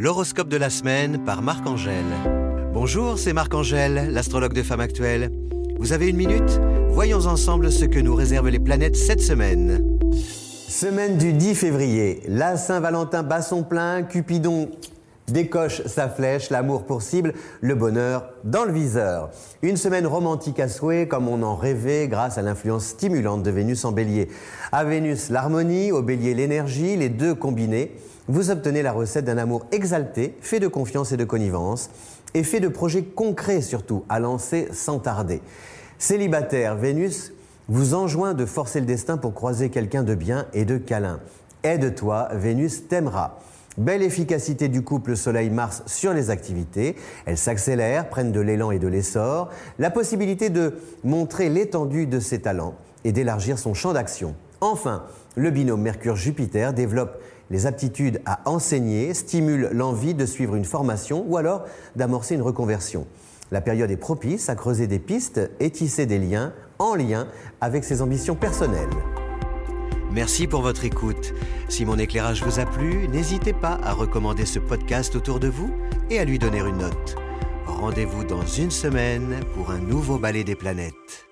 L'horoscope de la semaine par Marc-Angèle. Bonjour, c'est Marc-Angèle, l'astrologue de Femme Actuelle. Vous avez une minute? Voyons ensemble ce que nous réservent les planètes cette semaine. Semaine du 10 février, la Saint-Valentin bat son plein, Cupidon décoche sa flèche, l'amour pour cible, le bonheur dans le viseur. Une semaine romantique à souhait, comme on en rêvait grâce à l'influence stimulante de Vénus en bélier. À Vénus, l'harmonie, au bélier, l'énergie, les deux combinés, vous obtenez la recette d'un amour exalté, fait de confiance et de connivence, et fait de projets concrets surtout, à lancer sans tarder. Célibataire, Vénus vous enjoint de forcer le destin pour croiser quelqu'un de bien et de câlin. Aide-toi, Vénus t'aimera. Belle efficacité du couple Soleil-Mars sur les activités. Elles s'accélèrent, prennent de l'élan et de l'essor. La possibilité de montrer l'étendue de ses talents et d'élargir son champ d'action. Enfin, le binôme Mercure-Jupiter développe les aptitudes à enseigner, stimule l'envie de suivre une formation ou alors d'amorcer une reconversion. La période est propice à creuser des pistes et tisser des liens en lien avec ses ambitions personnelles. Merci pour votre écoute. Si mon éclairage vous a plu, n'hésitez pas à recommander ce podcast autour de vous et à lui donner une note. Rendez-vous dans une semaine pour un nouveau balai des planètes.